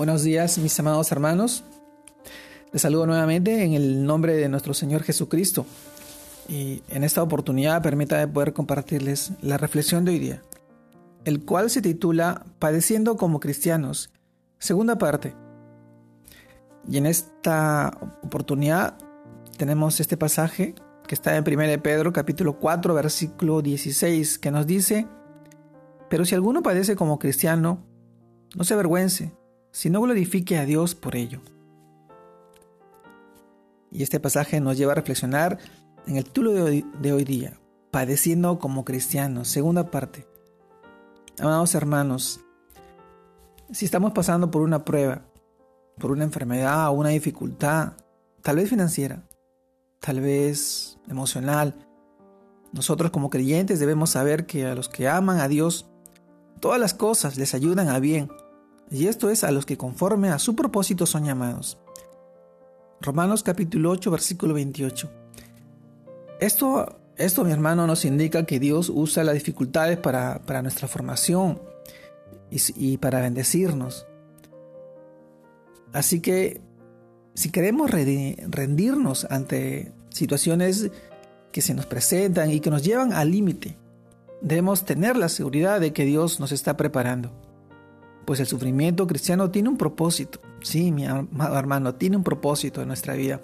Buenos días, mis amados hermanos. Les saludo nuevamente en el nombre de nuestro Señor Jesucristo. Y en esta oportunidad permítame poder compartirles la reflexión de hoy día, el cual se titula Padeciendo como cristianos, segunda parte. Y en esta oportunidad tenemos este pasaje que está en 1 Pedro capítulo 4 versículo 16 que nos dice, pero si alguno padece como cristiano, no se avergüence, sino glorifique a Dios por ello. Y este pasaje nos lleva a reflexionar en el título de hoy, día, padeciendo como cristianos, segunda parte. Amados hermanos, si estamos pasando por una prueba, por una enfermedad o una dificultad, tal vez financiera, tal vez emocional, nosotros como creyentes debemos saber que a los que aman a Dios, todas las cosas les ayudan a bien y esto es a los que conforme a su propósito son llamados. Romanos capítulo 8, versículo 28. Esto, esto, mi hermano, nos indica que Dios usa las dificultades para, nuestra formación y para bendecirnos. Así que si queremos rendirnos ante situaciones que se nos presentan y que nos llevan al límite, debemos tener la seguridad de que Dios nos está preparando pues el sufrimiento cristiano tiene un propósito. Sí, mi hermano, tiene un propósito en nuestra vida.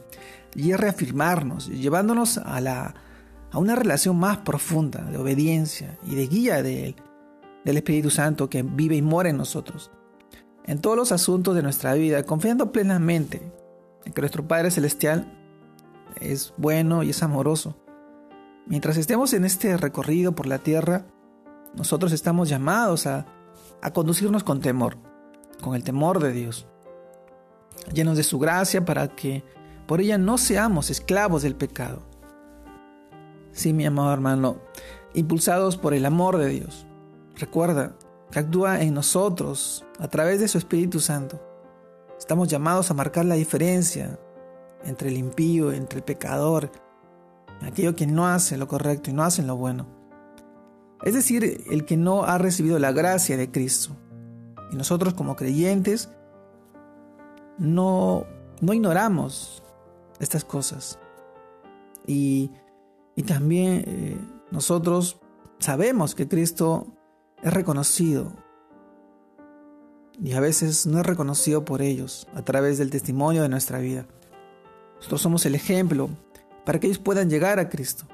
Y es reafirmarnos, llevándonos a, la, a una relación más profunda de obediencia y de guía de del Espíritu Santo que vive y mora en nosotros. En todos los asuntos de nuestra vida, confiando plenamente en que nuestro Padre Celestial es bueno y es amoroso. Mientras estemos en este recorrido por la tierra, nosotros estamos llamados a a conducirnos con temor, con el temor de Dios, llenos de su gracia para que por ella no seamos esclavos del pecado. Sí, mi amado hermano, impulsados por el amor de Dios. Recuerda que actúa en nosotros a través de su Espíritu Santo. Estamos llamados a marcar la diferencia entre el impío, entre el pecador, aquello que no hace lo correcto y no hace lo bueno. Es decir, el que no ha recibido la gracia de Cristo. Y nosotros como creyentes no, no ignoramos estas cosas. Y, también eh, nosotros sabemos que Cristo es reconocido. Y a veces no es reconocido por ellos a través del testimonio de nuestra vida. Nosotros somos el ejemplo para que ellos puedan llegar a Cristo.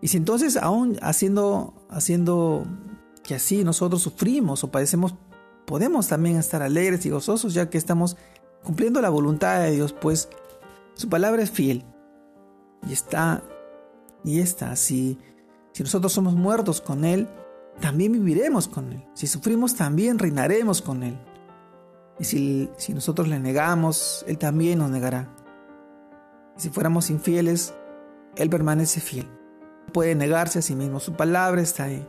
Y si entonces aún haciendo, haciendo que así nosotros sufrimos o padecemos, podemos también estar alegres y gozosos ya que estamos cumpliendo la voluntad de Dios, pues su palabra es fiel. Y está, y está, si, si nosotros somos muertos con Él, también viviremos con Él. Si sufrimos, también reinaremos con Él. Y si, si nosotros le negamos, Él también nos negará. Y si fuéramos infieles, Él permanece fiel puede negarse a sí mismo. Su palabra está ahí.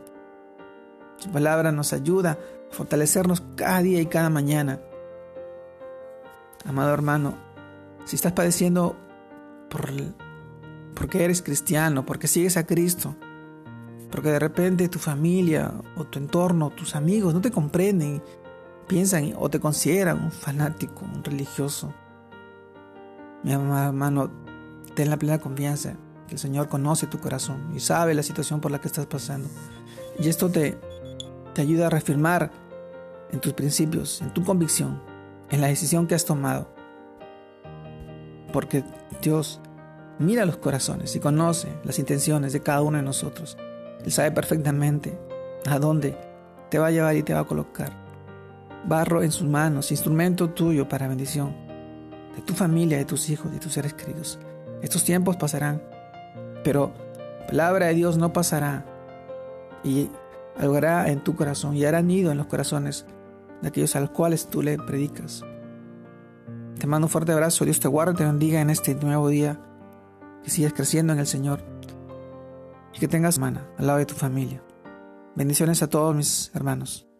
Su palabra nos ayuda a fortalecernos cada día y cada mañana. Amado hermano, si estás padeciendo por, porque eres cristiano, porque sigues a Cristo, porque de repente tu familia o tu entorno, tus amigos no te comprenden, piensan o te consideran un fanático, un religioso. Mi amado hermano, ten la plena confianza el Señor conoce tu corazón y sabe la situación por la que estás pasando. Y esto te, te ayuda a reafirmar en tus principios, en tu convicción, en la decisión que has tomado. Porque Dios mira los corazones y conoce las intenciones de cada uno de nosotros. Él sabe perfectamente a dónde te va a llevar y te va a colocar. Barro en sus manos, instrumento tuyo para bendición de tu familia, de tus hijos, de tus seres queridos. Estos tiempos pasarán pero la palabra de Dios no pasará y algará en tu corazón y hará nido en los corazones de aquellos a los cuales tú le predicas. Te mando un fuerte abrazo, Dios te guarde, te bendiga en este nuevo día, que sigas creciendo en el Señor y que tengas semana al lado de tu familia. Bendiciones a todos mis hermanos.